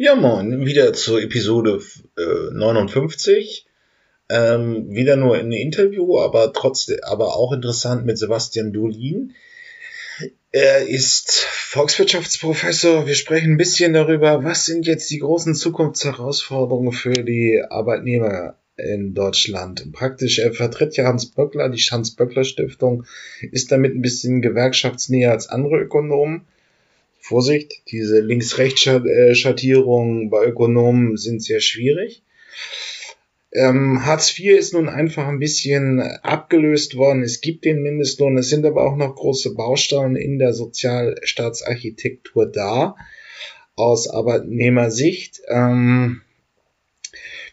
Ja, moin, wieder zur Episode äh, 59. Ähm, wieder nur ein Interview, aber trotzdem, aber auch interessant mit Sebastian Dolin. Er ist Volkswirtschaftsprofessor. Wir sprechen ein bisschen darüber, was sind jetzt die großen Zukunftsherausforderungen für die Arbeitnehmer in Deutschland. Praktisch, er vertritt ja Hans Böckler, die Hans-Böckler-Stiftung, ist damit ein bisschen gewerkschaftsnäher als andere Ökonomen. Vorsicht, diese Links-Rechts-Schattierungen bei Ökonomen sind sehr schwierig. Ähm, Hartz IV ist nun einfach ein bisschen abgelöst worden. Es gibt den Mindestlohn, es sind aber auch noch große Bausteine in der Sozialstaatsarchitektur da, aus Arbeitnehmersicht. Ähm,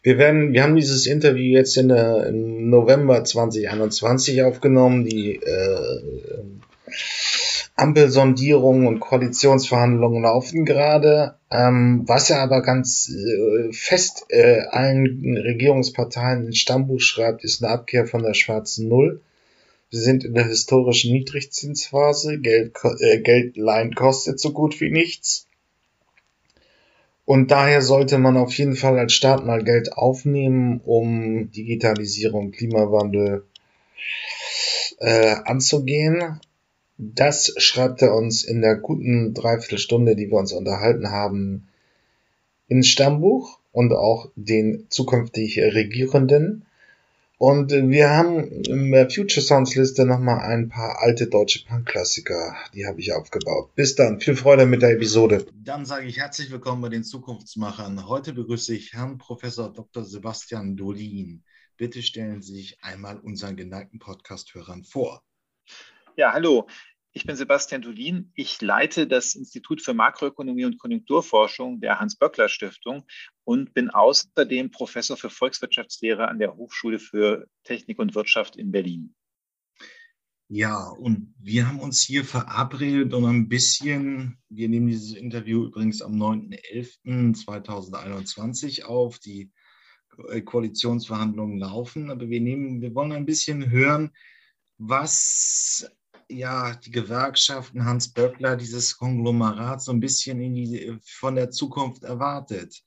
wir werden, wir haben dieses Interview jetzt in der, im November 2021 aufgenommen. Die äh, Ampelsondierungen und Koalitionsverhandlungen laufen gerade. Ähm, was er aber ganz äh, fest äh, allen Regierungsparteien ins Stammbuch schreibt, ist eine Abkehr von der schwarzen Null. Wir sind in der historischen Niedrigzinsphase. Geld, äh, Geld kostet so gut wie nichts. Und daher sollte man auf jeden Fall als Staat mal Geld aufnehmen, um Digitalisierung, Klimawandel äh, anzugehen. Das schreibt er uns in der guten Dreiviertelstunde, die wir uns unterhalten haben, ins Stammbuch und auch den zukünftig Regierenden. Und wir haben in der Future Sounds Liste nochmal ein paar alte deutsche Punk-Klassiker, die habe ich aufgebaut. Bis dann, viel Freude mit der Episode. Dann sage ich herzlich willkommen bei den Zukunftsmachern. Heute begrüße ich Herrn Professor Dr. Sebastian Dolin. Bitte stellen Sie sich einmal unseren geneigten Podcast-Hörern vor. Ja, hallo. Ich bin Sebastian Dulin. Ich leite das Institut für Makroökonomie und Konjunkturforschung der Hans-Böckler-Stiftung und bin außerdem Professor für Volkswirtschaftslehre an der Hochschule für Technik und Wirtschaft in Berlin. Ja, und wir haben uns hier verabredet, um ein bisschen, wir nehmen dieses Interview übrigens am 9.11.2021 auf, die Koalitionsverhandlungen laufen, aber wir nehmen, wir wollen ein bisschen hören, was ja die Gewerkschaften Hans Böckler, dieses Konglomerat so ein bisschen in die, von der Zukunft erwartet.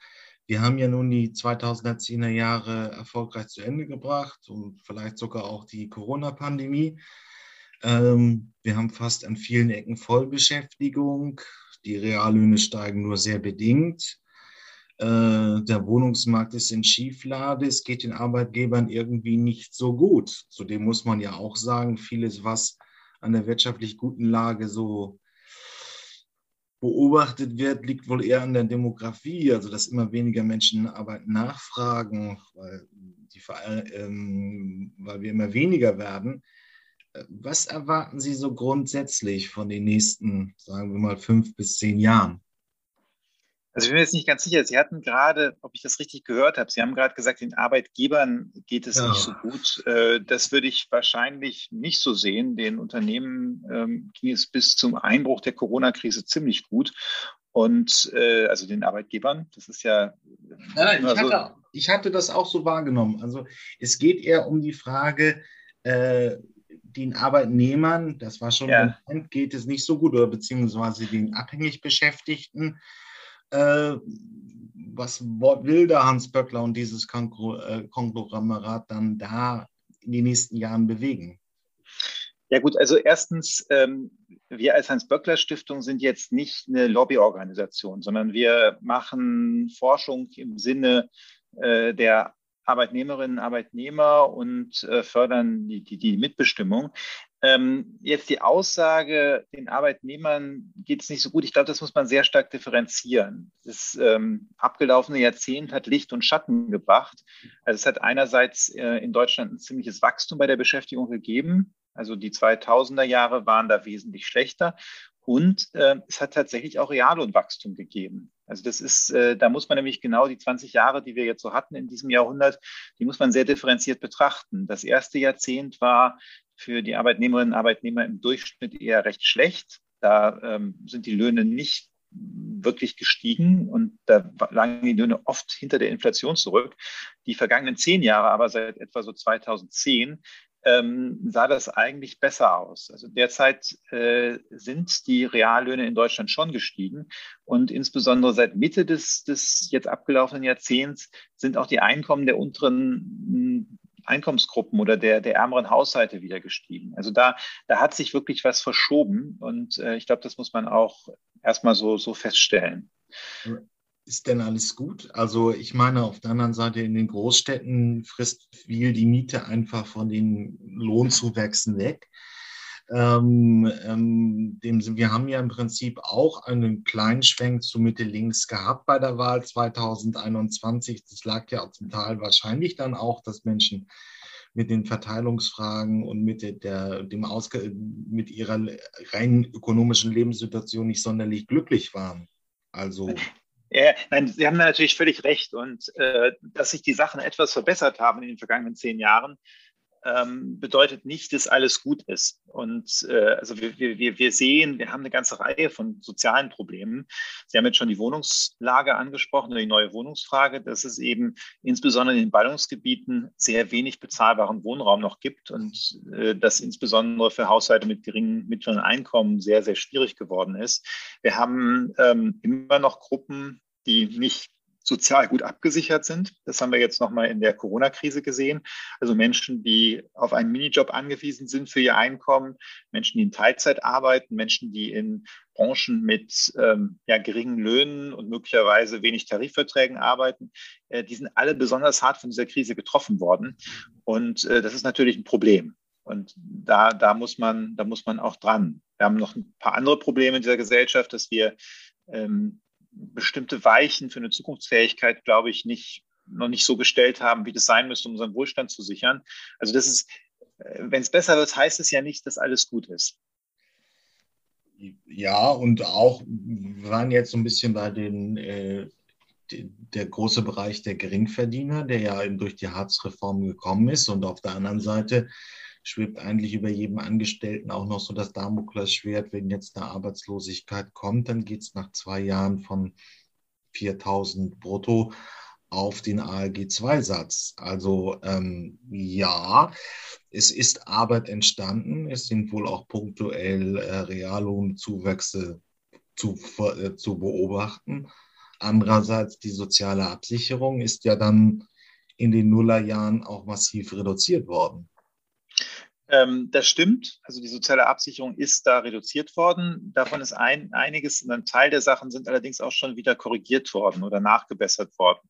Wir haben ja nun die 2010er Jahre erfolgreich zu Ende gebracht und vielleicht sogar auch die Corona-Pandemie. Ähm, wir haben fast an vielen Ecken Vollbeschäftigung. Die Reallöhne steigen nur sehr bedingt. Äh, der Wohnungsmarkt ist in Schieflage. Es geht den Arbeitgebern irgendwie nicht so gut. Zudem muss man ja auch sagen, vieles, was an der wirtschaftlich guten Lage so beobachtet wird, liegt wohl eher an der Demografie, also dass immer weniger Menschen Arbeit nachfragen, weil, die, ähm, weil wir immer weniger werden. Was erwarten Sie so grundsätzlich von den nächsten, sagen wir mal, fünf bis zehn Jahren? Also ich bin mir jetzt nicht ganz sicher. Sie hatten gerade, ob ich das richtig gehört habe, Sie haben gerade gesagt, den Arbeitgebern geht es ja. nicht so gut. Äh, das würde ich wahrscheinlich nicht so sehen. Den Unternehmen ähm, ging es bis zum Einbruch der Corona-Krise ziemlich gut. Und äh, also den Arbeitgebern, das ist ja. Nein, nein, ich, so hatte, ich hatte das auch so wahrgenommen. Also es geht eher um die Frage, äh, den Arbeitnehmern, das war schon ja. geht es nicht so gut, oder beziehungsweise den abhängig Beschäftigten äh, was will der Hans Böckler und dieses äh, Konglomerat dann da in den nächsten Jahren bewegen? Ja gut, also erstens, ähm, wir als Hans-Böckler-Stiftung sind jetzt nicht eine Lobbyorganisation, sondern wir machen Forschung im Sinne äh, der Arbeitnehmerinnen, Arbeitnehmer und äh, fördern die, die, die Mitbestimmung. Ähm, jetzt die Aussage, den Arbeitnehmern geht es nicht so gut, ich glaube, das muss man sehr stark differenzieren. Das ähm, abgelaufene Jahrzehnt hat Licht und Schatten gebracht. Also es hat einerseits äh, in Deutschland ein ziemliches Wachstum bei der Beschäftigung gegeben. Also die 2000er Jahre waren da wesentlich schlechter. Und äh, es hat tatsächlich auch Reallohnwachstum gegeben. Also das ist, äh, da muss man nämlich genau die 20 Jahre, die wir jetzt so hatten in diesem Jahrhundert, die muss man sehr differenziert betrachten. Das erste Jahrzehnt war für die Arbeitnehmerinnen und Arbeitnehmer im Durchschnitt eher recht schlecht. Da ähm, sind die Löhne nicht wirklich gestiegen und da lagen die Löhne oft hinter der Inflation zurück. Die vergangenen zehn Jahre aber seit etwa so 2010 ähm, sah das eigentlich besser aus. Also derzeit äh, sind die Reallöhne in Deutschland schon gestiegen und insbesondere seit Mitte des, des jetzt abgelaufenen Jahrzehnts sind auch die Einkommen der unteren Einkommensgruppen oder der, der ärmeren Haushalte wieder gestiegen. Also da, da hat sich wirklich was verschoben und äh, ich glaube, das muss man auch erstmal so, so feststellen ist denn alles gut? Also ich meine, auf der anderen Seite in den Großstädten frisst viel die Miete einfach von den Lohnzuwächsen weg. Ähm, ähm, dem, wir haben ja im Prinzip auch einen kleinen Schwenk zu Mitte links gehabt bei der Wahl 2021. Das lag ja zum Teil wahrscheinlich dann auch, dass Menschen mit den Verteilungsfragen und mit, der, dem Ausge mit ihrer rein ökonomischen Lebenssituation nicht sonderlich glücklich waren. Also ja, nein, Sie haben natürlich völlig recht. Und äh, dass sich die Sachen etwas verbessert haben in den vergangenen zehn Jahren, ähm, bedeutet nicht, dass alles gut ist. Und äh, also wir, wir, wir sehen, wir haben eine ganze Reihe von sozialen Problemen. Sie haben jetzt schon die Wohnungslage angesprochen oder die neue Wohnungsfrage, dass es eben insbesondere in den Ballungsgebieten sehr wenig bezahlbaren Wohnraum noch gibt und äh, das insbesondere für Haushalte mit geringen mittleren Einkommen sehr, sehr schwierig geworden ist. Wir haben ähm, immer noch Gruppen, die nicht sozial gut abgesichert sind. Das haben wir jetzt nochmal in der Corona-Krise gesehen. Also Menschen, die auf einen Minijob angewiesen sind für ihr Einkommen, Menschen, die in Teilzeit arbeiten, Menschen, die in Branchen mit ähm, ja, geringen Löhnen und möglicherweise wenig Tarifverträgen arbeiten, äh, die sind alle besonders hart von dieser Krise getroffen worden. Und äh, das ist natürlich ein Problem. Und da, da, muss man, da muss man auch dran. Wir haben noch ein paar andere Probleme in dieser Gesellschaft, dass wir ähm, bestimmte Weichen für eine Zukunftsfähigkeit, glaube ich, nicht, noch nicht so gestellt haben, wie das sein müsste, um unseren Wohlstand zu sichern. Also das ist, äh, wenn es besser wird, heißt es ja nicht, dass alles gut ist. Ja, und auch, wir waren jetzt so ein bisschen bei den, äh, der große Bereich der Geringverdiener, der ja durch die Hartz-Reform gekommen ist. Und auf der anderen Seite schwebt eigentlich über jedem Angestellten auch noch so das Damoklesschwert, wenn jetzt eine Arbeitslosigkeit kommt, dann geht es nach zwei Jahren von 4000 brutto auf den ALG-2-Satz. Also ähm, ja, es ist Arbeit entstanden, es sind wohl auch punktuell äh, Reallohnzuwächse zu, äh, zu beobachten. Andererseits die soziale Absicherung ist ja dann in den Nullerjahren auch massiv reduziert worden. Ähm, das stimmt. Also die soziale Absicherung ist da reduziert worden. Davon ist ein, einiges, ein Teil der Sachen sind allerdings auch schon wieder korrigiert worden oder nachgebessert worden.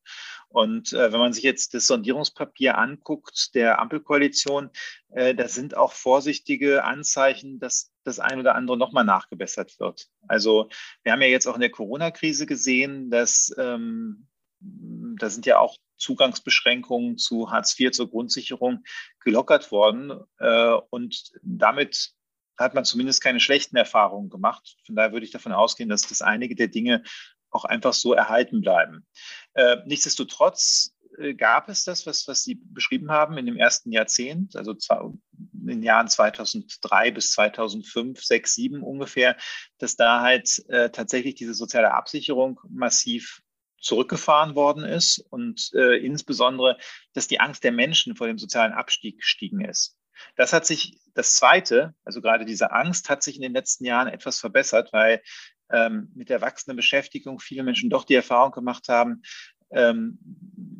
Und äh, wenn man sich jetzt das Sondierungspapier anguckt der Ampelkoalition, äh, da sind auch vorsichtige Anzeichen, dass das ein oder andere nochmal nachgebessert wird. Also wir haben ja jetzt auch in der Corona-Krise gesehen, dass ähm, da sind ja auch Zugangsbeschränkungen zu Hartz IV zur Grundsicherung gelockert worden. Äh, und damit hat man zumindest keine schlechten Erfahrungen gemacht. Von daher würde ich davon ausgehen, dass das einige der Dinge auch einfach so erhalten bleiben. Äh, nichtsdestotrotz äh, gab es das, was, was Sie beschrieben haben in dem ersten Jahrzehnt, also in den Jahren 2003 bis 2005, 6, 7 ungefähr, dass da halt äh, tatsächlich diese soziale Absicherung massiv zurückgefahren worden ist und äh, insbesondere, dass die Angst der Menschen vor dem sozialen Abstieg gestiegen ist. Das hat sich, das Zweite, also gerade diese Angst, hat sich in den letzten Jahren etwas verbessert, weil ähm, mit der wachsenden Beschäftigung viele Menschen doch die Erfahrung gemacht haben, ähm,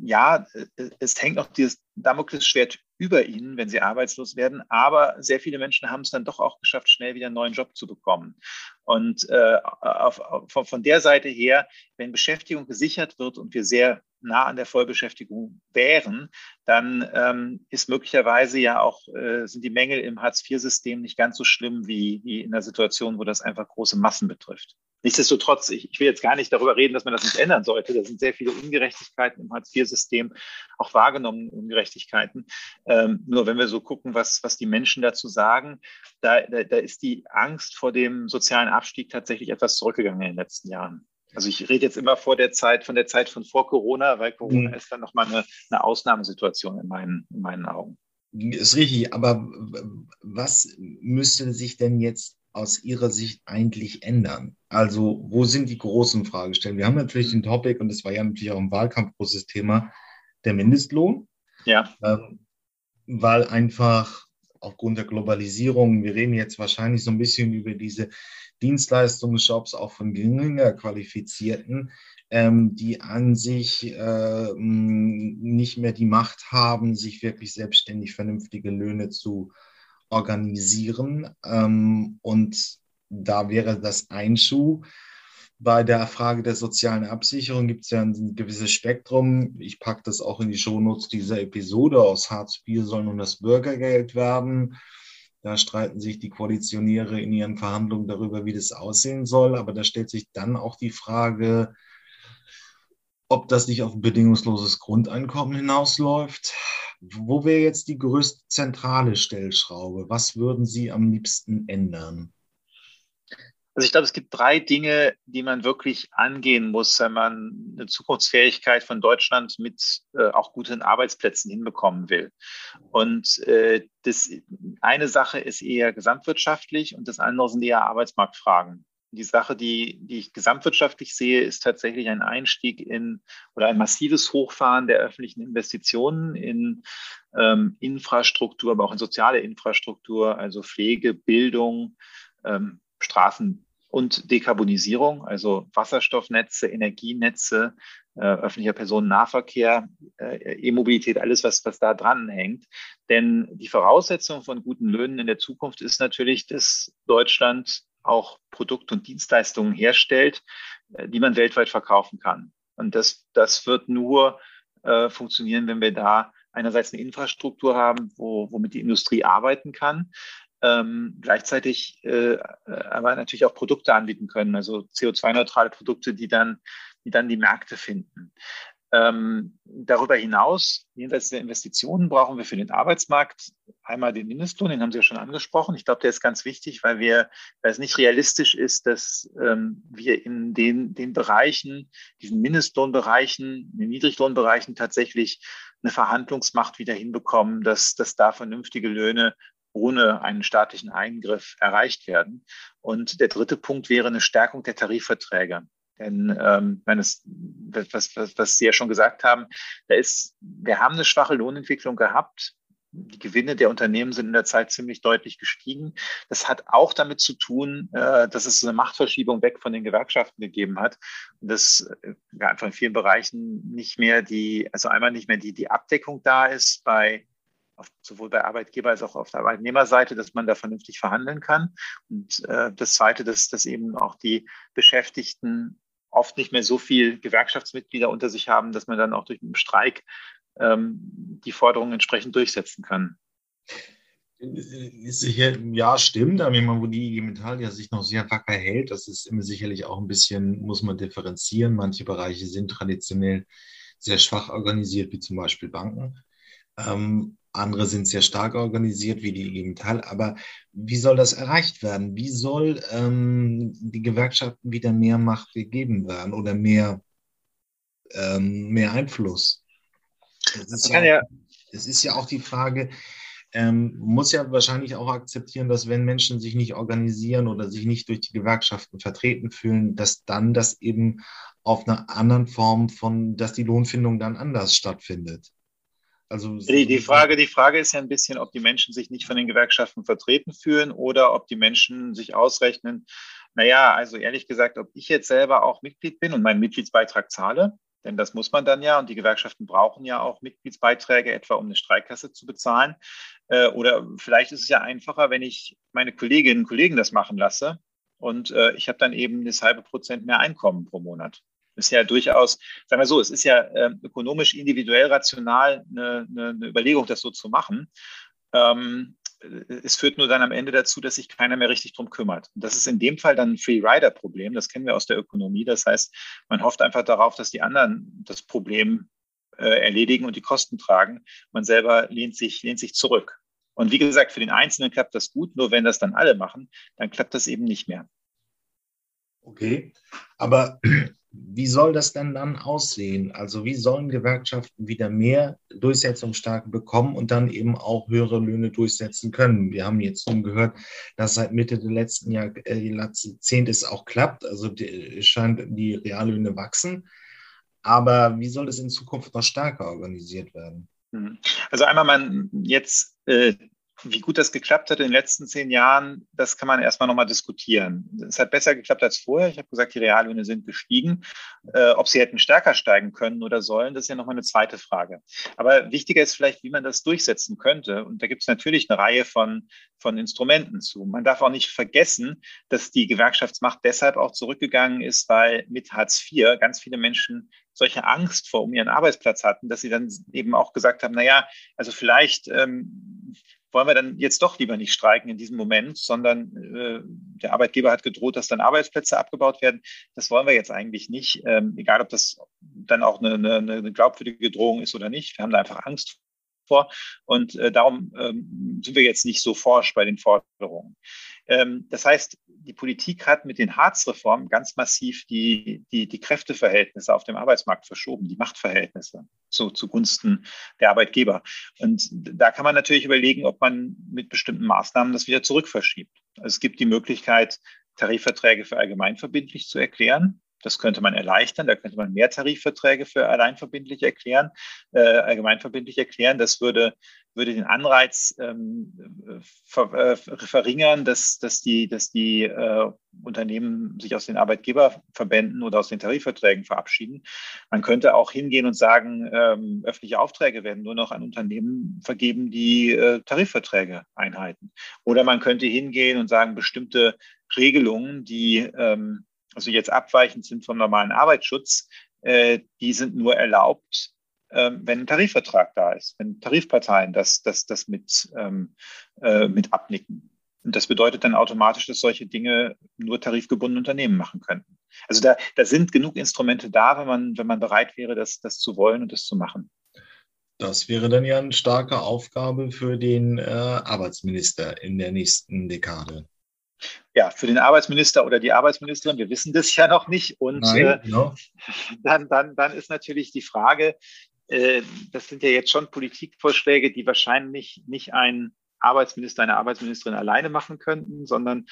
ja, äh, es hängt noch dieses Damoklesschwert über ihnen, wenn sie arbeitslos werden. Aber sehr viele Menschen haben es dann doch auch geschafft, schnell wieder einen neuen Job zu bekommen. Und äh, auf, auf, von der Seite her, wenn Beschäftigung gesichert wird und wir sehr nah an der Vollbeschäftigung wären, dann ähm, ist möglicherweise ja auch, äh, sind die Mängel im Hartz-IV-System nicht ganz so schlimm wie, wie in der Situation, wo das einfach große Massen betrifft. Nichtsdestotrotz, ich, ich will jetzt gar nicht darüber reden, dass man das nicht ändern sollte. Da sind sehr viele Ungerechtigkeiten im Hartz-IV-System, auch wahrgenommene Ungerechtigkeiten. Ähm, nur wenn wir so gucken, was, was die Menschen dazu sagen, da, da, da ist die Angst vor dem sozialen Abstieg tatsächlich etwas zurückgegangen in den letzten Jahren. Also ich rede jetzt immer vor der Zeit, von der Zeit von vor Corona, weil Corona mhm. ist dann nochmal eine, eine Ausnahmesituation in meinen, in meinen Augen. Ist richtig, aber was müsste sich denn jetzt aus Ihrer Sicht eigentlich ändern? Also, wo sind die großen Fragestellungen? Wir haben natürlich den Topic, und das war ja natürlich auch im Wahlkampf großes Thema, der Mindestlohn. Ja. Ähm, weil einfach aufgrund der Globalisierung, wir reden jetzt wahrscheinlich so ein bisschen über diese Dienstleistungsjobs auch von geringer Qualifizierten, ähm, die an sich äh, nicht mehr die Macht haben, sich wirklich selbstständig vernünftige Löhne zu organisieren. Ähm, und da wäre das ein Schuh. Bei der Frage der sozialen Absicherung gibt es ja ein gewisses Spektrum. Ich packe das auch in die Shownotes dieser Episode. Aus Hartz IV soll nun das Bürgergeld werden. Da streiten sich die Koalitionäre in ihren Verhandlungen darüber, wie das aussehen soll. Aber da stellt sich dann auch die Frage, ob das nicht auf ein bedingungsloses Grundeinkommen hinausläuft. Wo wäre jetzt die größte zentrale Stellschraube? Was würden Sie am liebsten ändern? Also ich glaube, es gibt drei Dinge, die man wirklich angehen muss, wenn man eine Zukunftsfähigkeit von Deutschland mit äh, auch guten Arbeitsplätzen hinbekommen will. Und äh, das eine Sache ist eher gesamtwirtschaftlich und das andere sind eher Arbeitsmarktfragen. Die Sache, die, die ich gesamtwirtschaftlich sehe, ist tatsächlich ein Einstieg in oder ein massives Hochfahren der öffentlichen Investitionen in ähm, Infrastruktur, aber auch in soziale Infrastruktur, also Pflege, Bildung, ähm, Straßen, und Dekarbonisierung, also Wasserstoffnetze, Energienetze, äh, öffentlicher Personennahverkehr, äh, E-Mobilität, alles, was, was da dran hängt. Denn die Voraussetzung von guten Löhnen in der Zukunft ist natürlich, dass Deutschland auch Produkte und Dienstleistungen herstellt, äh, die man weltweit verkaufen kann. Und das, das wird nur äh, funktionieren, wenn wir da einerseits eine Infrastruktur haben, wo, womit die Industrie arbeiten kann, ähm, gleichzeitig äh, aber natürlich auch Produkte anbieten können, also CO2-neutrale Produkte, die dann, die dann die Märkte finden. Ähm, darüber hinaus, jenseits der Investitionen, brauchen wir für den Arbeitsmarkt einmal den Mindestlohn, den haben Sie ja schon angesprochen. Ich glaube, der ist ganz wichtig, weil wir, weil es nicht realistisch ist, dass ähm, wir in den, den Bereichen, diesen Mindestlohnbereichen, in den Niedriglohnbereichen tatsächlich eine Verhandlungsmacht wieder hinbekommen, dass, dass da vernünftige Löhne ohne einen staatlichen Eingriff erreicht werden. Und der dritte Punkt wäre eine Stärkung der Tarifverträge. Denn ähm, wenn es, was, was, was Sie ja schon gesagt haben, da ist, wir haben eine schwache Lohnentwicklung gehabt. Die Gewinne der Unternehmen sind in der Zeit ziemlich deutlich gestiegen. Das hat auch damit zu tun, äh, dass es eine Machtverschiebung weg von den Gewerkschaften gegeben hat. Und dass äh, einfach in vielen Bereichen nicht mehr die, also einmal nicht mehr die, die Abdeckung da ist bei auf, sowohl bei Arbeitgeber als auch auf der Arbeitnehmerseite, dass man da vernünftig verhandeln kann. Und äh, das Zweite, dass, dass eben auch die Beschäftigten oft nicht mehr so viel Gewerkschaftsmitglieder unter sich haben, dass man dann auch durch einen Streik ähm, die Forderungen entsprechend durchsetzen kann. Sicher, ja, stimmt, aber wo die IG Metall ja sich noch sehr wacker hält, das ist immer sicherlich auch ein bisschen, muss man differenzieren. Manche Bereiche sind traditionell sehr schwach organisiert, wie zum Beispiel Banken. Ähm, andere sind sehr stark organisiert, wie die IG Metall. Aber wie soll das erreicht werden? Wie soll ähm, die Gewerkschaften wieder mehr Macht gegeben werden oder mehr, ähm, mehr Einfluss? Es ist, ja, ja, ist ja auch die Frage, ähm, muss ja wahrscheinlich auch akzeptieren, dass wenn Menschen sich nicht organisieren oder sich nicht durch die Gewerkschaften vertreten fühlen, dass dann das eben auf einer anderen Form von, dass die Lohnfindung dann anders stattfindet. Also die, die, Frage, die Frage ist ja ein bisschen, ob die Menschen sich nicht von den Gewerkschaften vertreten fühlen oder ob die Menschen sich ausrechnen, naja, also ehrlich gesagt, ob ich jetzt selber auch Mitglied bin und meinen Mitgliedsbeitrag zahle, denn das muss man dann ja und die Gewerkschaften brauchen ja auch Mitgliedsbeiträge, etwa um eine Streikkasse zu bezahlen. Äh, oder vielleicht ist es ja einfacher, wenn ich meine Kolleginnen und Kollegen das machen lasse und äh, ich habe dann eben das halbe Prozent mehr Einkommen pro Monat ist ja durchaus, sagen wir so, es ist ja äh, ökonomisch individuell rational eine, eine, eine, Überlegung, das so zu machen. Ähm, es führt nur dann am Ende dazu, dass sich keiner mehr richtig drum kümmert. Und das ist in dem Fall dann ein Free-Rider-Problem. Das kennen wir aus der Ökonomie. Das heißt, man hofft einfach darauf, dass die anderen das Problem äh, erledigen und die Kosten tragen. Man selber lehnt sich, lehnt sich zurück. Und wie gesagt, für den Einzelnen klappt das gut. Nur wenn das dann alle machen, dann klappt das eben nicht mehr. Okay, aber wie soll das denn dann aussehen? Also wie sollen Gewerkschaften wieder mehr Durchsetzungsstarke bekommen und dann eben auch höhere Löhne durchsetzen können? Wir haben jetzt nun gehört, dass seit Mitte des letzten Jahr, äh, Jahrzehntes auch klappt. Also die, scheint die Reallöhne wachsen. Aber wie soll es in Zukunft noch stärker organisiert werden? Mhm. Also einmal man jetzt äh, wie gut das geklappt hat in den letzten zehn Jahren, das kann man erstmal nochmal diskutieren. Es hat besser geklappt als vorher. Ich habe gesagt, die Reallöhne sind gestiegen. Äh, ob sie hätten stärker steigen können oder sollen, das ist ja nochmal eine zweite Frage. Aber wichtiger ist vielleicht, wie man das durchsetzen könnte. Und da gibt es natürlich eine Reihe von, von Instrumenten zu. Man darf auch nicht vergessen, dass die Gewerkschaftsmacht deshalb auch zurückgegangen ist, weil mit Hartz IV ganz viele Menschen solche Angst vor um ihren Arbeitsplatz hatten, dass sie dann eben auch gesagt haben, na ja, also vielleicht ähm, wollen wir dann jetzt doch lieber nicht streiken in diesem Moment, sondern äh, der Arbeitgeber hat gedroht, dass dann Arbeitsplätze abgebaut werden. Das wollen wir jetzt eigentlich nicht, ähm, egal ob das dann auch eine, eine, eine glaubwürdige Drohung ist oder nicht. Wir haben da einfach Angst vor und äh, darum ähm, sind wir jetzt nicht so forsch bei den Forderungen. Ähm, das heißt, die Politik hat mit den Hartz-Reformen ganz massiv die, die, die Kräfteverhältnisse auf dem Arbeitsmarkt verschoben, die Machtverhältnisse zu, zugunsten der Arbeitgeber. Und da kann man natürlich überlegen, ob man mit bestimmten Maßnahmen das wieder zurückverschiebt. Es gibt die Möglichkeit, Tarifverträge für allgemeinverbindlich zu erklären. Das könnte man erleichtern. Da könnte man mehr Tarifverträge für alleinverbindlich erklären, äh, allgemeinverbindlich erklären. Das würde, würde den Anreiz ähm, ver, äh, verringern, dass, dass die, dass die äh, Unternehmen sich aus den Arbeitgeberverbänden oder aus den Tarifverträgen verabschieden. Man könnte auch hingehen und sagen, ähm, öffentliche Aufträge werden nur noch an Unternehmen vergeben, die äh, Tarifverträge einhalten. Oder man könnte hingehen und sagen, bestimmte Regelungen, die ähm, also jetzt abweichend sind vom normalen Arbeitsschutz, äh, die sind nur erlaubt, ähm, wenn ein Tarifvertrag da ist, wenn Tarifparteien das, das, das mit, ähm, äh, mit abnicken. Und das bedeutet dann automatisch, dass solche Dinge nur tarifgebundene Unternehmen machen könnten. Also da, da sind genug Instrumente da, wenn man, wenn man bereit wäre, das, das zu wollen und das zu machen. Das wäre dann ja eine starke Aufgabe für den äh, Arbeitsminister in der nächsten Dekade ja, für den Arbeitsminister oder die Arbeitsministerin, wir wissen das ja noch nicht. Und Nein, äh, no. dann, dann, dann ist natürlich die Frage, äh, das sind ja jetzt schon Politikvorschläge, die wahrscheinlich nicht ein Arbeitsminister, eine Arbeitsministerin alleine machen könnten, sondern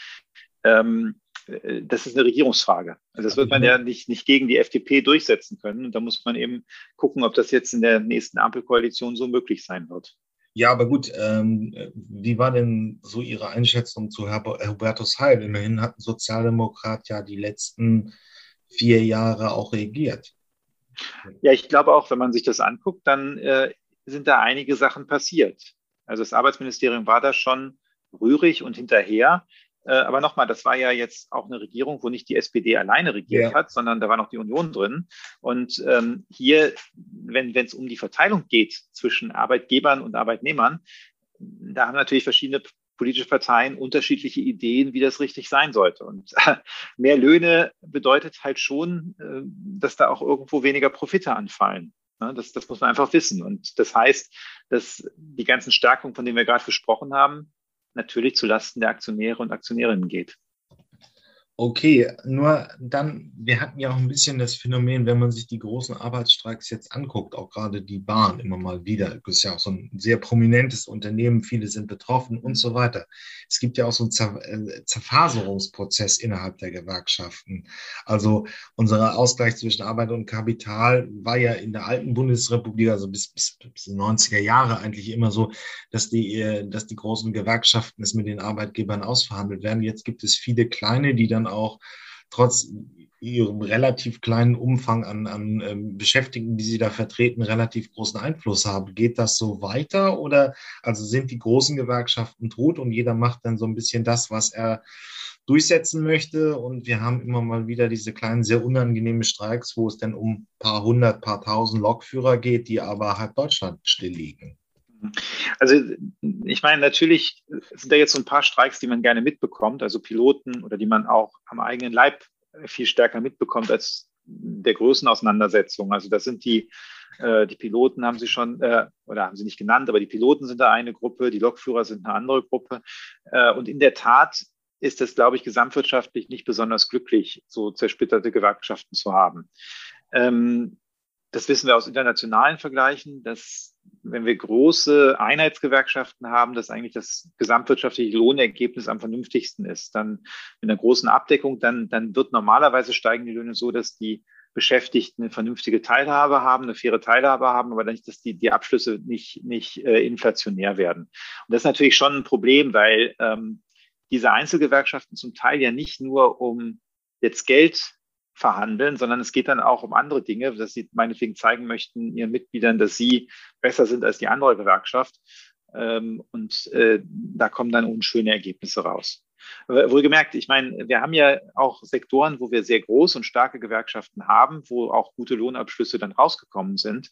ähm, äh, das ist eine Regierungsfrage. Also das wird man ja nicht, nicht gegen die FDP durchsetzen können. Und da muss man eben gucken, ob das jetzt in der nächsten Ampelkoalition so möglich sein wird. Ja, aber gut, ähm, wie war denn so Ihre Einschätzung zu Herr Hubertus Heil? Immerhin hat ein Sozialdemokrat ja die letzten vier Jahre auch regiert. Ja, ich glaube auch, wenn man sich das anguckt, dann äh, sind da einige Sachen passiert. Also das Arbeitsministerium war da schon rührig und hinterher. Äh, aber nochmal, das war ja jetzt auch eine Regierung, wo nicht die SPD alleine regiert ja. hat, sondern da war noch die Union drin. Und ähm, hier, wenn es um die Verteilung geht zwischen Arbeitgebern und Arbeitnehmern, da haben natürlich verschiedene politische Parteien unterschiedliche Ideen, wie das richtig sein sollte. Und mehr Löhne bedeutet halt schon, äh, dass da auch irgendwo weniger Profite anfallen. Ja, das, das muss man einfach wissen. Und das heißt, dass die ganzen Stärkungen, von denen wir gerade gesprochen haben, natürlich zulasten der Aktionäre und Aktionärinnen geht. Okay, nur dann, wir hatten ja auch ein bisschen das Phänomen, wenn man sich die großen Arbeitsstreiks jetzt anguckt, auch gerade die Bahn immer mal wieder, das ist ja auch so ein sehr prominentes Unternehmen, viele sind betroffen und so weiter. Es gibt ja auch so einen äh, Zerfaserungsprozess innerhalb der Gewerkschaften. Also unser Ausgleich zwischen Arbeit und Kapital war ja in der alten Bundesrepublik, also bis, bis, bis die 90er Jahre eigentlich immer so, dass die, äh, dass die großen Gewerkschaften es mit den Arbeitgebern ausverhandelt werden. Jetzt gibt es viele kleine, die auch trotz ihrem relativ kleinen Umfang an, an ähm, Beschäftigten, die sie da vertreten, relativ großen Einfluss haben. Geht das so weiter oder also sind die großen Gewerkschaften tot und jeder macht dann so ein bisschen das, was er durchsetzen möchte und wir haben immer mal wieder diese kleinen, sehr unangenehmen Streiks, wo es dann um paar hundert, paar tausend Lokführer geht, die aber halb Deutschland stilllegen. Also ich meine, natürlich sind da jetzt so ein paar Streiks, die man gerne mitbekommt, also Piloten oder die man auch am eigenen Leib viel stärker mitbekommt als der Größenauseinandersetzung. Also das sind die, äh, die Piloten haben sie schon, äh, oder haben sie nicht genannt, aber die Piloten sind da eine Gruppe, die Lokführer sind eine andere Gruppe. Äh, und in der Tat ist es, glaube ich, gesamtwirtschaftlich nicht besonders glücklich, so zersplitterte Gewerkschaften zu haben. Ähm, das wissen wir aus internationalen Vergleichen, dass wenn wir große Einheitsgewerkschaften haben, dass eigentlich das gesamtwirtschaftliche Lohnergebnis am vernünftigsten ist. Dann mit einer großen Abdeckung, dann, dann wird normalerweise steigen die Löhne so, dass die Beschäftigten eine vernünftige Teilhabe haben, eine faire Teilhabe haben, aber nicht, dass die, die Abschlüsse nicht, nicht äh, inflationär werden. Und das ist natürlich schon ein Problem, weil ähm, diese Einzelgewerkschaften zum Teil ja nicht nur um jetzt Geld verhandeln, sondern es geht dann auch um andere Dinge, dass sie meinetwegen zeigen möchten ihren Mitgliedern, dass sie besser sind als die andere Gewerkschaft. Ähm, und äh, da kommen dann unschöne Ergebnisse raus. Wohlgemerkt, ich meine, wir haben ja auch Sektoren, wo wir sehr große und starke Gewerkschaften haben, wo auch gute Lohnabschlüsse dann rausgekommen sind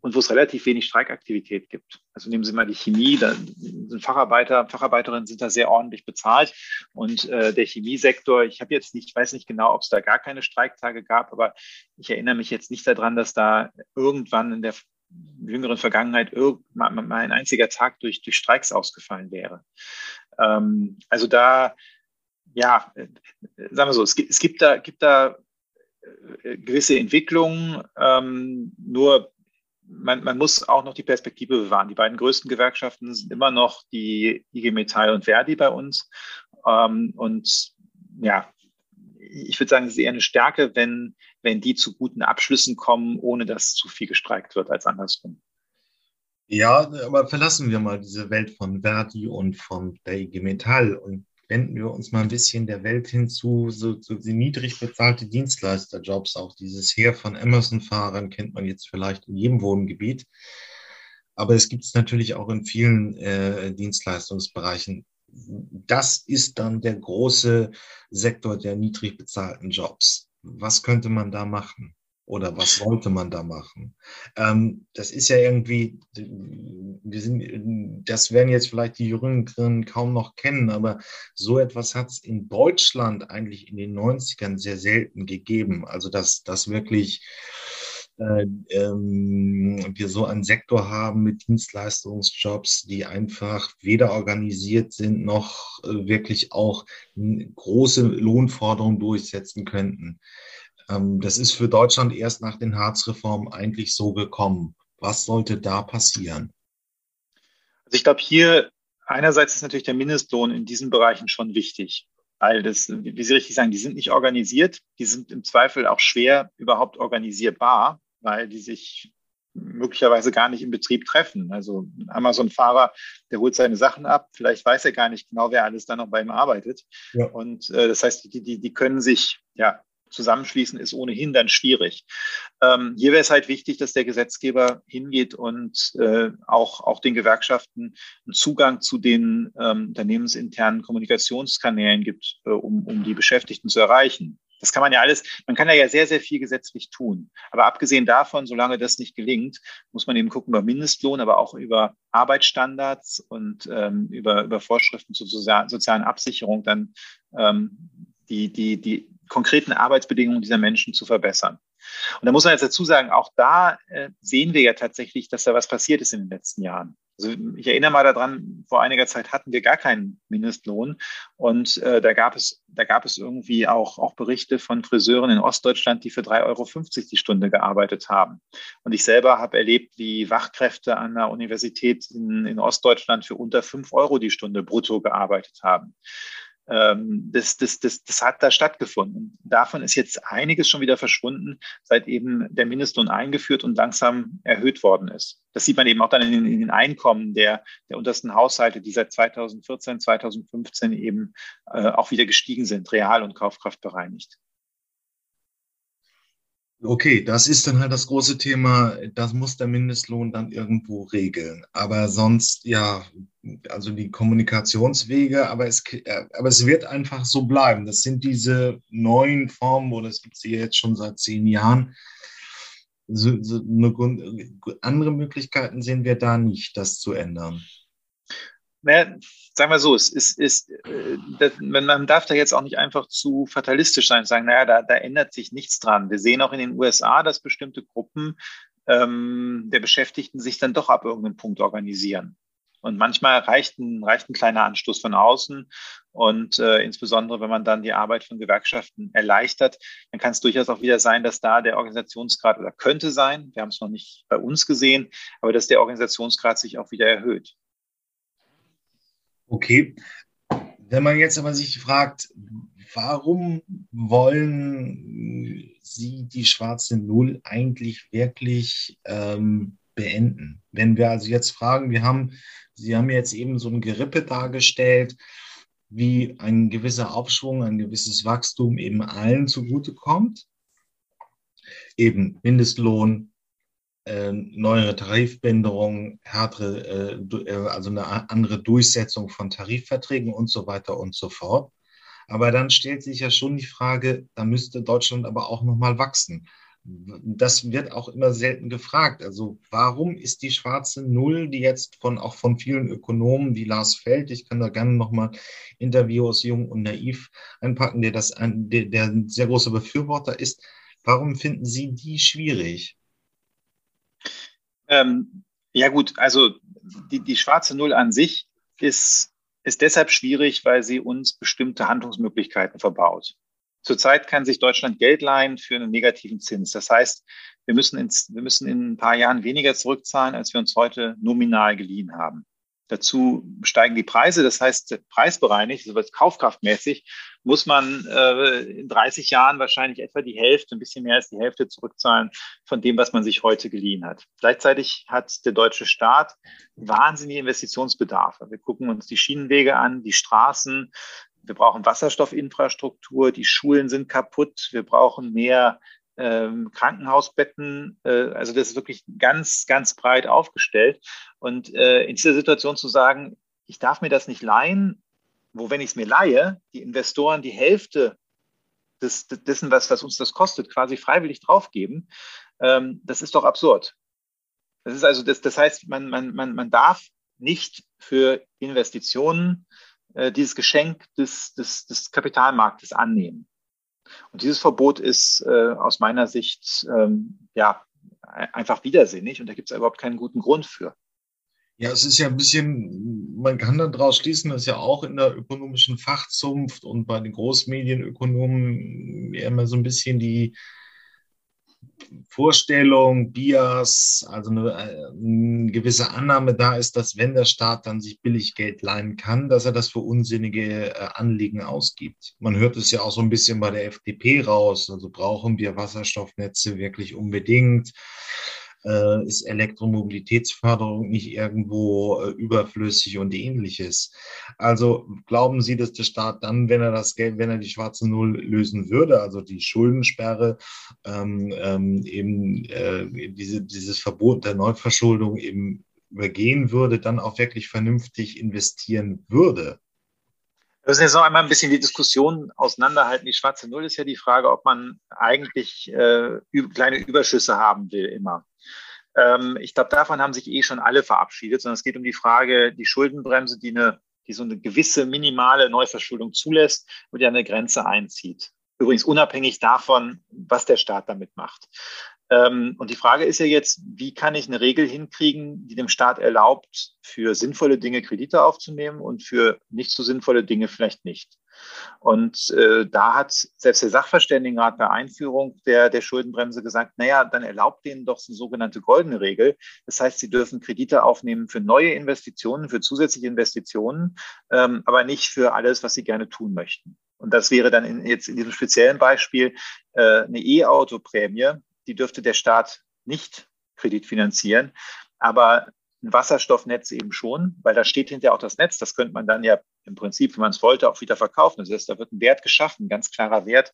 und wo es relativ wenig Streikaktivität gibt. Also nehmen Sie mal die Chemie, da sind Facharbeiter, Facharbeiterinnen sind da sehr ordentlich bezahlt und äh, der Chemiesektor, ich habe jetzt nicht, ich weiß nicht genau, ob es da gar keine Streiktage gab, aber ich erinnere mich jetzt nicht daran, dass da irgendwann in der jüngeren Vergangenheit mal, mal ein einziger Tag durch, durch Streiks ausgefallen wäre. Ähm, also da, ja, äh, sagen wir so, es gibt, es gibt da, gibt da äh, gewisse Entwicklungen, ähm, nur man, man muss auch noch die Perspektive bewahren. Die beiden größten Gewerkschaften sind immer noch die IG Metall und Verdi bei uns. Ähm, und ja, ich würde sagen, es ist eher eine Stärke, wenn, wenn die zu guten Abschlüssen kommen, ohne dass zu viel gestreikt wird als andersrum. Ja, aber verlassen wir mal diese Welt von Verdi und von der IG Metall und wenden wir uns mal ein bisschen der Welt hinzu, so, so die niedrig bezahlte Dienstleisterjobs, auch dieses Heer von Amazon-Fahrern kennt man jetzt vielleicht in jedem Wohngebiet. Aber es gibt es natürlich auch in vielen äh, Dienstleistungsbereichen. Das ist dann der große Sektor der niedrig bezahlten Jobs. Was könnte man da machen? Oder was sollte man da machen? Ähm, das ist ja irgendwie, wir sind, das werden jetzt vielleicht die Jüngeren kaum noch kennen, aber so etwas hat es in Deutschland eigentlich in den 90ern sehr selten gegeben. Also, dass, dass wirklich äh, ähm, wir so einen Sektor haben mit Dienstleistungsjobs, die einfach weder organisiert sind noch äh, wirklich auch große Lohnforderungen durchsetzen könnten. Ähm, das ist für Deutschland erst nach den Harzreformen eigentlich so gekommen. Was sollte da passieren? Also ich glaube, hier einerseits ist natürlich der Mindestlohn in diesen Bereichen schon wichtig, weil das, wie Sie richtig sagen, die sind nicht organisiert, die sind im Zweifel auch schwer überhaupt organisierbar, weil die sich möglicherweise gar nicht im Betrieb treffen. Also Amazon-Fahrer, der holt seine Sachen ab, vielleicht weiß er gar nicht genau, wer alles da noch bei ihm arbeitet. Ja. Und äh, das heißt, die, die, die können sich ja zusammenschließen ist ohnehin dann schwierig. Ähm, hier wäre es halt wichtig, dass der Gesetzgeber hingeht und äh, auch, auch den Gewerkschaften einen Zugang zu den ähm, unternehmensinternen Kommunikationskanälen gibt, äh, um, um die Beschäftigten zu erreichen. Das kann man ja alles, man kann ja sehr, sehr viel gesetzlich tun. Aber abgesehen davon, solange das nicht gelingt, muss man eben gucken über Mindestlohn, aber auch über Arbeitsstandards und ähm, über, über Vorschriften zur sozialen Absicherung dann ähm, die, die, die konkreten Arbeitsbedingungen dieser Menschen zu verbessern. Und da muss man jetzt dazu sagen, auch da äh, sehen wir ja tatsächlich, dass da was passiert ist in den letzten Jahren. Also ich erinnere mal daran, vor einiger Zeit hatten wir gar keinen Mindestlohn und äh, da gab es, da gab es irgendwie auch, auch Berichte von Friseuren in Ostdeutschland, die für 3,50 Euro die Stunde gearbeitet haben. Und ich selber habe erlebt, wie Wachkräfte an der Universität in, in Ostdeutschland für unter 5 Euro die Stunde brutto gearbeitet haben das, das, das, das hat da stattgefunden. Davon ist jetzt einiges schon wieder verschwunden, seit eben der Mindestlohn eingeführt und langsam erhöht worden ist. Das sieht man eben auch dann in, in den Einkommen der, der untersten Haushalte, die seit 2014, 2015 eben äh, auch wieder gestiegen sind, real und kaufkraftbereinigt. Okay, das ist dann halt das große Thema, das muss der Mindestlohn dann irgendwo regeln. Aber sonst, ja, also die Kommunikationswege, aber es, äh, aber es wird einfach so bleiben. Das sind diese neuen Formen, oder es gibt sie jetzt schon seit zehn Jahren. So, so eine, andere Möglichkeiten sehen wir da nicht, das zu ändern naja, sagen wir so, es ist, ist äh, das, man darf da jetzt auch nicht einfach zu fatalistisch sein und sagen, naja, da, da ändert sich nichts dran. Wir sehen auch in den USA, dass bestimmte Gruppen ähm, der Beschäftigten sich dann doch ab irgendeinem Punkt organisieren. Und manchmal reicht ein, reicht ein kleiner Anstoß von außen. Und äh, insbesondere, wenn man dann die Arbeit von Gewerkschaften erleichtert, dann kann es durchaus auch wieder sein, dass da der Organisationsgrad oder könnte sein, wir haben es noch nicht bei uns gesehen, aber dass der Organisationsgrad sich auch wieder erhöht. Okay, Wenn man jetzt aber sich fragt, warum wollen Sie die schwarze Null eigentlich wirklich ähm, beenden? Wenn wir also jetzt fragen, wir haben, Sie haben jetzt eben so ein Gerippe dargestellt, wie ein gewisser Aufschwung, ein gewisses Wachstum eben allen zugutekommt. Eben Mindestlohn, äh, neuere Tarifbänderungen, härtere, äh, also eine andere Durchsetzung von Tarifverträgen und so weiter und so fort. Aber dann stellt sich ja schon die Frage, da müsste Deutschland aber auch nochmal wachsen das wird auch immer selten gefragt. Also warum ist die schwarze Null, die jetzt von auch von vielen Ökonomen wie Lars Feld, ich kann da gerne nochmal Interview aus Jung und Naiv einpacken, der das ein, der, der ein sehr großer Befürworter ist. Warum finden Sie die schwierig? Ähm, ja gut, also die, die schwarze Null an sich ist, ist deshalb schwierig, weil sie uns bestimmte Handlungsmöglichkeiten verbaut. Zurzeit kann sich Deutschland Geld leihen für einen negativen Zins. Das heißt, wir müssen, ins, wir müssen in ein paar Jahren weniger zurückzahlen, als wir uns heute nominal geliehen haben. Dazu steigen die Preise, das heißt preisbereinigt, also kaufkraftmäßig, muss man äh, in 30 Jahren wahrscheinlich etwa die Hälfte, ein bisschen mehr als die Hälfte zurückzahlen von dem, was man sich heute geliehen hat. Gleichzeitig hat der deutsche Staat wahnsinnige Investitionsbedarfe. Wir gucken uns die Schienenwege an, die Straßen, wir brauchen Wasserstoffinfrastruktur, die Schulen sind kaputt, wir brauchen mehr ähm, Krankenhausbetten. Äh, also das ist wirklich ganz, ganz breit aufgestellt. Und äh, in dieser Situation zu sagen, ich darf mir das nicht leihen, wo wenn ich es mir leihe, die Investoren die Hälfte des, dessen, was, was uns das kostet, quasi freiwillig draufgeben, ähm, das ist doch absurd. Das ist also, das, das heißt, man, man, man, man darf nicht für Investitionen äh, dieses Geschenk des, des, des Kapitalmarktes annehmen. Und dieses Verbot ist äh, aus meiner Sicht ähm, ja einfach widersinnig und da gibt es überhaupt keinen guten Grund für. Ja, es ist ja ein bisschen, man kann dann daraus schließen, dass ja auch in der ökonomischen Fachzunft und bei den Großmedienökonomen immer so ein bisschen die, Vorstellung, Bias, also eine, eine, gewisse Annahme da ist, dass wenn der Staat dann sich billig Geld leihen kann, dass er das für unsinnige äh, Anliegen ausgibt. Man hört es ja auch so ein bisschen bei der FDP raus. Also brauchen wir Wasserstoffnetze wirklich unbedingt? Äh, ist Elektromobilitätsförderung nicht irgendwo äh, überflüssig und ähnliches. Also glauben Sie, dass der Staat dann, wenn er das Geld, wenn er die schwarze Null lösen würde, also die Schuldensperre, ähm, ähm, eben äh, diese, dieses Verbot der Neuverschuldung eben übergehen würde, dann auch wirklich vernünftig investieren würde? Wir müssen jetzt noch einmal ein bisschen die Diskussion auseinanderhalten. Die schwarze Null ist ja die Frage, ob man eigentlich äh, kleine Überschüsse haben will immer. Ähm, ich glaube, davon haben sich eh schon alle verabschiedet, sondern es geht um die Frage, die Schuldenbremse, die, eine, die so eine gewisse minimale Neuverschuldung zulässt und ja eine Grenze einzieht. Übrigens unabhängig davon, was der Staat damit macht. Ähm, und die Frage ist ja jetzt, wie kann ich eine Regel hinkriegen, die dem Staat erlaubt, für sinnvolle Dinge Kredite aufzunehmen und für nicht so sinnvolle Dinge vielleicht nicht. Und äh, da hat selbst der Sachverständigenrat bei Einführung der, der Schuldenbremse gesagt, naja, dann erlaubt denen doch eine sogenannte goldene Regel. Das heißt, sie dürfen Kredite aufnehmen für neue Investitionen, für zusätzliche Investitionen, ähm, aber nicht für alles, was sie gerne tun möchten. Und das wäre dann in, jetzt in diesem speziellen Beispiel äh, eine E-Auto-Prämie, die dürfte der Staat nicht kreditfinanzieren. Aber ein Wasserstoffnetz eben schon, weil da steht hinterher auch das Netz. Das könnte man dann ja im Prinzip, wenn man es wollte, auch wieder verkaufen. Das heißt, da wird ein Wert geschaffen, ein ganz klarer Wert.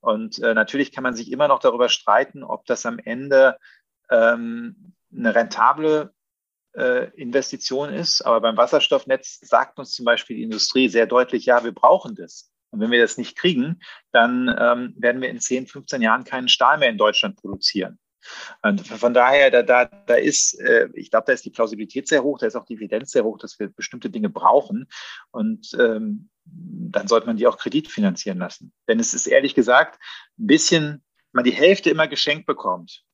Und äh, natürlich kann man sich immer noch darüber streiten, ob das am Ende ähm, eine rentable äh, Investition ist. Aber beim Wasserstoffnetz sagt uns zum Beispiel die Industrie sehr deutlich, ja, wir brauchen das. Und wenn wir das nicht kriegen, dann ähm, werden wir in 10, 15 Jahren keinen Stahl mehr in Deutschland produzieren. Und von daher, da, da, da ist, äh, ich glaube, da ist die Plausibilität sehr hoch, da ist auch die Evidenz sehr hoch, dass wir bestimmte Dinge brauchen. Und ähm, dann sollte man die auch kreditfinanzieren lassen. Denn es ist ehrlich gesagt ein bisschen, wenn man die Hälfte immer geschenkt bekommt,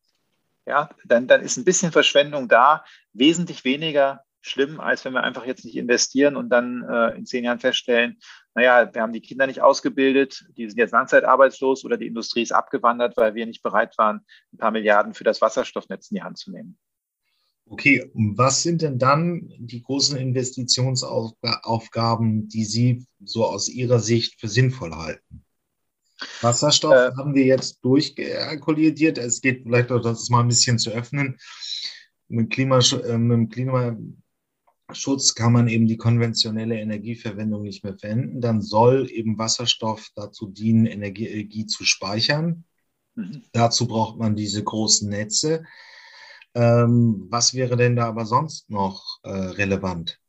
ja, dann, dann ist ein bisschen Verschwendung da, wesentlich weniger schlimm, als wenn wir einfach jetzt nicht investieren und dann äh, in zehn Jahren feststellen, naja, wir haben die Kinder nicht ausgebildet, die sind jetzt langzeitarbeitslos oder die Industrie ist abgewandert, weil wir nicht bereit waren, ein paar Milliarden für das Wasserstoffnetz in die Hand zu nehmen. Okay, was sind denn dann die großen Investitionsaufgaben, die Sie so aus Ihrer Sicht für sinnvoll halten? Wasserstoff äh, haben wir jetzt durchkalkuliert. Es geht vielleicht auch, das mal ein bisschen zu öffnen. Mit, Klimasch äh, mit dem Klimaschutz kann man eben die konventionelle Energieverwendung nicht mehr verwenden. Dann soll eben Wasserstoff dazu dienen, Energie zu speichern. Mhm. Dazu braucht man diese großen Netze. Ähm, was wäre denn da aber sonst noch äh, relevant?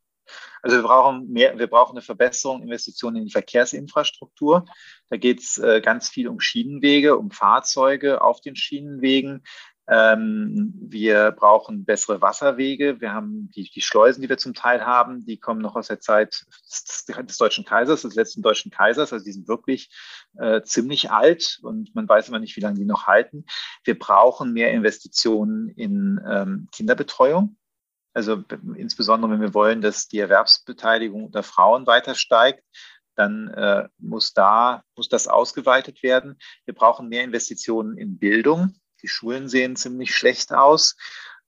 Also wir brauchen mehr, wir brauchen eine Verbesserung, Investitionen in die Verkehrsinfrastruktur. Da geht es äh, ganz viel um Schienenwege, um Fahrzeuge auf den Schienenwegen. Ähm, wir brauchen bessere Wasserwege. Wir haben die, die Schleusen, die wir zum Teil haben, die kommen noch aus der Zeit des, Deutschen Kaisers, des letzten Deutschen Kaisers. Also die sind wirklich äh, ziemlich alt und man weiß immer nicht, wie lange die noch halten. Wir brauchen mehr Investitionen in ähm, Kinderbetreuung. Also insbesondere, wenn wir wollen, dass die Erwerbsbeteiligung der Frauen weiter steigt, dann äh, muss da, muss das ausgeweitet werden. Wir brauchen mehr Investitionen in Bildung. Die Schulen sehen ziemlich schlecht aus.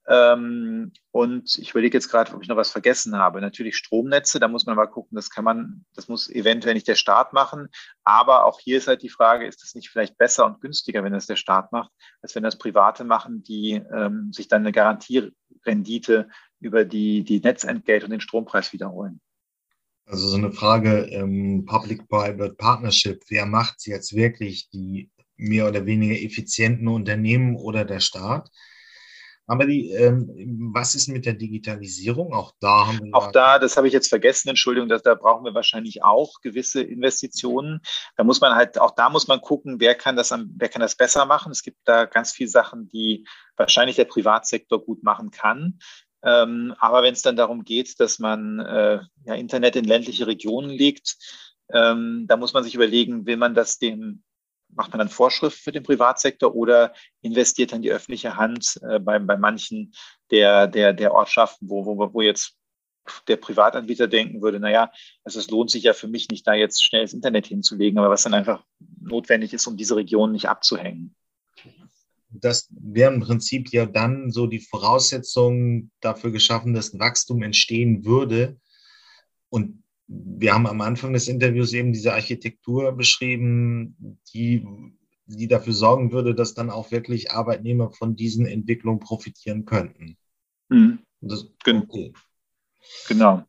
Ähm, und ich überlege jetzt gerade, ob ich noch was vergessen habe. Natürlich Stromnetze, da muss man mal gucken, das kann man, das muss eventuell nicht der Staat machen. Aber auch hier ist halt die Frage, ist es nicht vielleicht besser und günstiger, wenn das der Staat macht, als wenn das Private machen, die ähm, sich dann eine Garantierendite über die, die Netzentgelt und den Strompreis wiederholen. Also so eine Frage, ähm, Public-Private Partnership, wer macht jetzt wirklich, die mehr oder weniger effizienten Unternehmen oder der Staat? Aber die, ähm, was ist mit der Digitalisierung? Auch da haben wir. Auch da, das habe ich jetzt vergessen, Entschuldigung, dass, da brauchen wir wahrscheinlich auch gewisse Investitionen. Da muss man halt, auch da muss man gucken, wer kann das, wer kann das besser machen. Es gibt da ganz viele Sachen, die wahrscheinlich der Privatsektor gut machen kann. Ähm, aber wenn es dann darum geht, dass man äh, ja, Internet in ländliche Regionen legt, ähm, da muss man sich überlegen, will man das dem macht man dann Vorschrift für den Privatsektor oder investiert dann die öffentliche Hand äh, bei, bei manchen der, der, der Ortschaften, wo, wo, wo jetzt der Privatanbieter denken würde, naja, also es lohnt sich ja für mich nicht, da jetzt schnell das Internet hinzulegen, aber was dann einfach notwendig ist, um diese Region nicht abzuhängen. Das wäre im Prinzip ja dann so die Voraussetzung dafür geschaffen, dass Wachstum entstehen würde. Und wir haben am Anfang des Interviews eben diese Architektur beschrieben, die, die dafür sorgen würde, dass dann auch wirklich Arbeitnehmer von diesen Entwicklungen profitieren könnten. Mhm. Das, okay. Genau.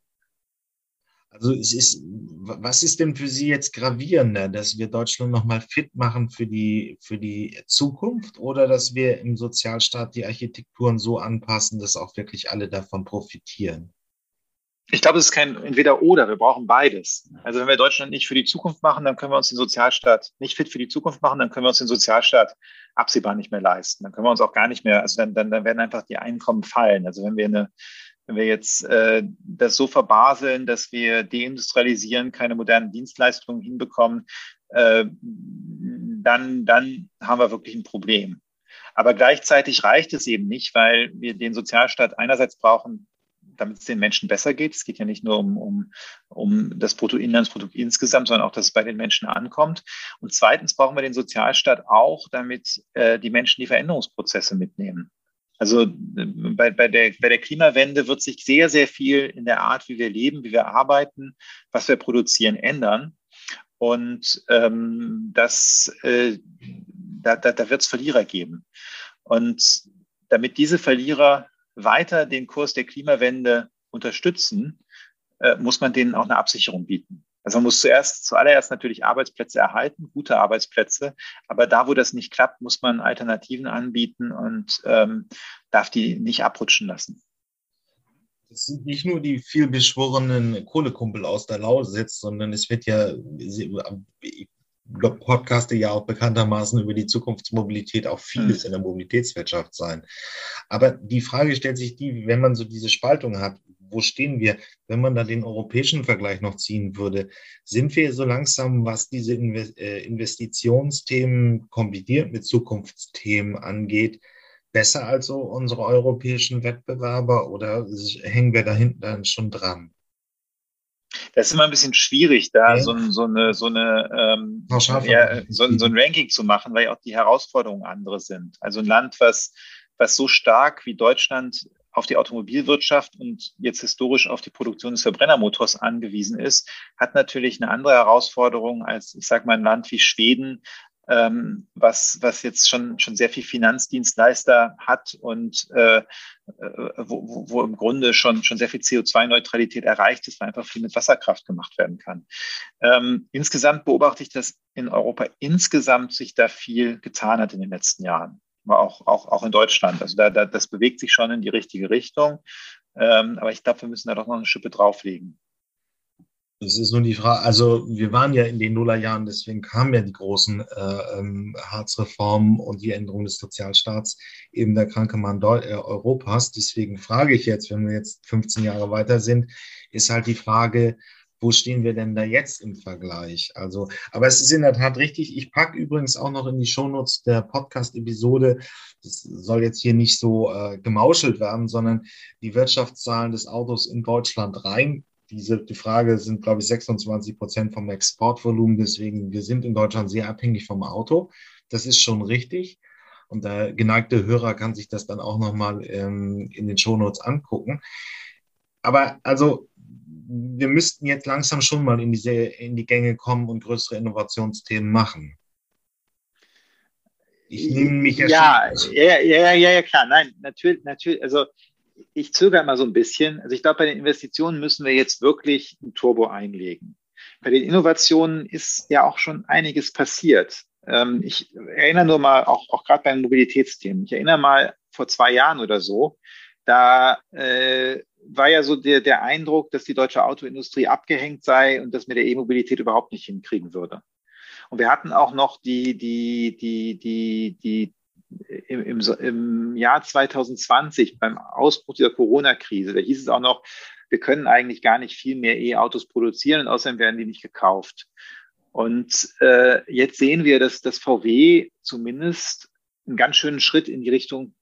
Also es ist, was ist denn für Sie jetzt gravierender, dass wir Deutschland nochmal fit machen für die, für die Zukunft oder dass wir im Sozialstaat die Architekturen so anpassen, dass auch wirklich alle davon profitieren? Ich glaube, es ist kein Entweder-Oder. Wir brauchen beides. Also wenn wir Deutschland nicht für die Zukunft machen, dann können wir uns den Sozialstaat nicht fit für die Zukunft machen, dann können wir uns den Sozialstaat absehbar nicht mehr leisten. Dann können wir uns auch gar nicht mehr, also dann, dann, dann werden einfach die Einkommen fallen. Also wenn wir eine, wenn wir jetzt äh, das so verbaseln, dass wir deindustrialisieren, keine modernen Dienstleistungen hinbekommen, äh, dann, dann haben wir wirklich ein Problem. Aber gleichzeitig reicht es eben nicht, weil wir den Sozialstaat einerseits brauchen, damit es den Menschen besser geht. Es geht ja nicht nur um, um, um das Bruttoinlandsprodukt insgesamt, sondern auch, dass es bei den Menschen ankommt. Und zweitens brauchen wir den Sozialstaat auch, damit äh, die Menschen die Veränderungsprozesse mitnehmen. Also äh, bei, bei, der, bei der Klimawende wird sich sehr, sehr viel in der Art, wie wir leben, wie wir arbeiten, was wir produzieren, ändern. Und ähm, das, äh, da, da, da wird es Verlierer geben. Und damit diese Verlierer weiter den Kurs der Klimawende unterstützen, äh, muss man denen auch eine Absicherung bieten. Also man muss zuerst, zuallererst natürlich Arbeitsplätze erhalten, gute Arbeitsplätze. Aber da, wo das nicht klappt, muss man Alternativen anbieten und ähm, darf die nicht abrutschen lassen. Es sind nicht nur die vielbeschworenen Kohlekumpel aus der Lausitz, sondern es wird ja, podcaste ja auch bekanntermaßen über die Zukunftsmobilität auch vieles mhm. in der Mobilitätswirtschaft sein. Aber die Frage stellt sich die, wenn man so diese Spaltung hat, wo stehen wir? Wenn man da den europäischen Vergleich noch ziehen würde, sind wir so langsam, was diese äh, Investitionsthemen kombiniert mit Zukunftsthemen angeht, besser als so unsere europäischen Wettbewerber oder hängen wir da hinten dann schon dran? Das ist immer ein bisschen schwierig, da ja. so, so, eine, so, eine ähm, ja, so, so, ein Ranking zu machen, weil auch die Herausforderungen andere sind. Also ein Land, was, was so stark wie Deutschland auf die Automobilwirtschaft und jetzt historisch auf die Produktion des Verbrennermotors angewiesen ist, hat natürlich eine andere Herausforderung als, ich sage mal, ein Land wie Schweden, ähm, was, was jetzt schon, schon sehr viel Finanzdienstleister hat und äh, äh wo, wo im Grunde schon, schon sehr viel CO2-Neutralität erreicht ist, weil einfach viel mit Wasserkraft gemacht werden kann. Ähm, insgesamt beobachte ich, dass in Europa insgesamt sich da viel getan hat in den letzten Jahren. Auch, auch, auch in Deutschland. Also da, da, das bewegt sich schon in die richtige Richtung. Ähm, aber ich glaube, wir müssen da doch noch eine Schippe drauflegen. Es ist nur die Frage, also wir waren ja in den Nullerjahren, deswegen kamen ja die großen äh, ähm, Hartz-Reformen und die Änderung des Sozialstaats eben der kranke Mann äh, Europas. Deswegen frage ich jetzt, wenn wir jetzt 15 Jahre weiter sind, ist halt die Frage, wo stehen wir denn da jetzt im Vergleich? Also, aber es ist in der Tat richtig. Ich packe übrigens auch noch in die Shownotes der Podcast-Episode, das soll jetzt hier nicht so äh, gemauschelt werden, sondern die Wirtschaftszahlen des Autos in Deutschland rein diese die Frage sind, glaube ich, 26 Prozent vom Exportvolumen. Deswegen, wir sind in Deutschland sehr abhängig vom Auto. Das ist schon richtig. Und der geneigte Hörer kann sich das dann auch nochmal ähm, in den Shownotes angucken. Aber also, wir müssten jetzt langsam schon mal in, diese, in die Gänge kommen und größere Innovationsthemen machen. Ich nehme mich ja, ja, ja, ja, ja, ja, klar. Nein, natürlich, natürlich. Also ich zögere mal so ein bisschen. Also ich glaube, bei den Investitionen müssen wir jetzt wirklich ein Turbo einlegen. Bei den Innovationen ist ja auch schon einiges passiert. Ähm, ich erinnere nur mal, auch, auch gerade bei den Mobilitätsthemen, ich erinnere mal vor zwei Jahren oder so, da äh, war ja so der, der Eindruck, dass die deutsche Autoindustrie abgehängt sei und das mit der E-Mobilität überhaupt nicht hinkriegen würde. Und wir hatten auch noch die, die, die, die, die im, im, im Jahr 2020 beim Ausbruch dieser Corona-Krise, da hieß es auch noch, wir können eigentlich gar nicht viel mehr E-Autos produzieren und außerdem werden die nicht gekauft. Und äh, jetzt sehen wir, dass das VW zumindest einen ganz schönen Schritt in die Richtung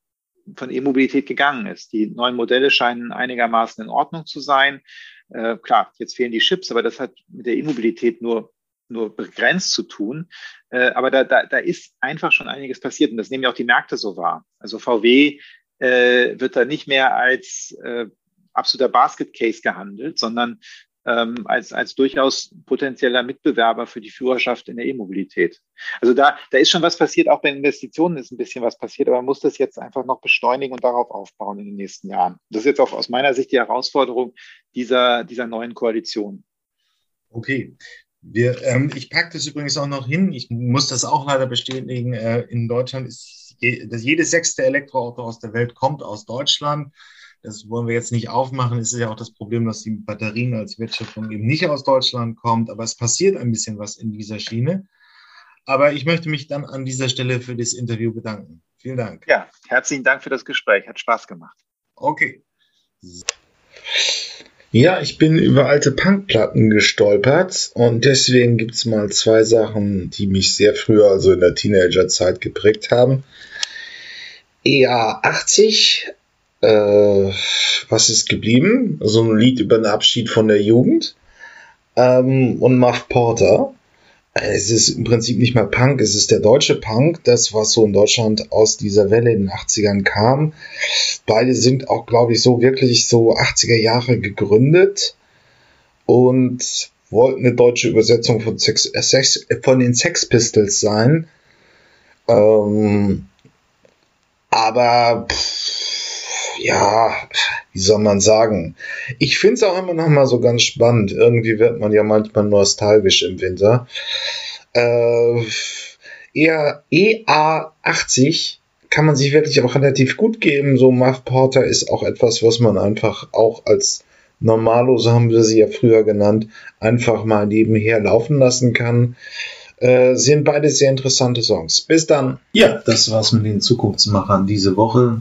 von E-Mobilität gegangen ist. Die neuen Modelle scheinen einigermaßen in Ordnung zu sein. Äh, klar, jetzt fehlen die Chips, aber das hat mit der E-Mobilität nur nur begrenzt zu tun. Äh, aber da, da, da ist einfach schon einiges passiert und das nehmen ja auch die Märkte so wahr. Also VW äh, wird da nicht mehr als äh, absoluter Basket Case gehandelt, sondern ähm, als, als durchaus potenzieller Mitbewerber für die Führerschaft in der E-Mobilität. Also da, da ist schon was passiert, auch bei Investitionen ist ein bisschen was passiert, aber man muss das jetzt einfach noch beschleunigen und darauf aufbauen in den nächsten Jahren. Das ist jetzt auch aus meiner Sicht die Herausforderung dieser, dieser neuen Koalition. Okay, wir, ähm, ich packe das übrigens auch noch hin. Ich muss das auch leider bestätigen. Äh, in Deutschland ist je, das jedes sechste Elektroauto aus der Welt kommt aus Deutschland. Das wollen wir jetzt nicht aufmachen. Es ist ja auch das Problem, dass die Batterien als Wertschöpfung eben nicht aus Deutschland kommt. Aber es passiert ein bisschen was in dieser Schiene. Aber ich möchte mich dann an dieser Stelle für das Interview bedanken. Vielen Dank. Ja, herzlichen Dank für das Gespräch. Hat Spaß gemacht. Okay. Ja, ich bin über alte Punkplatten gestolpert und deswegen gibt es mal zwei Sachen, die mich sehr früher, also in der Teenagerzeit, geprägt haben. EA80, äh, was ist geblieben? So ein Lied über den Abschied von der Jugend. Ähm, und Muff Porter. Es ist im Prinzip nicht mal Punk, es ist der deutsche Punk, das, was so in Deutschland aus dieser Welle in den 80ern kam. Beide sind auch, glaube ich, so wirklich so 80er Jahre gegründet und wollten eine deutsche Übersetzung von, Sex, äh, Sex, von den Sex Pistols sein. Ähm, aber pff, ja, wie soll man sagen? Ich finde es auch immer noch mal so ganz spannend. Irgendwie wird man ja manchmal nostalgisch im Winter. Äh, eher EA80 kann man sich wirklich auch relativ gut geben. So Muff Porter ist auch etwas, was man einfach auch als Normalo, so haben wir sie ja früher genannt, einfach mal nebenher laufen lassen kann. Äh, sind beide sehr interessante Songs. Bis dann. Ja, das war's mit den Zukunftsmachern diese Woche.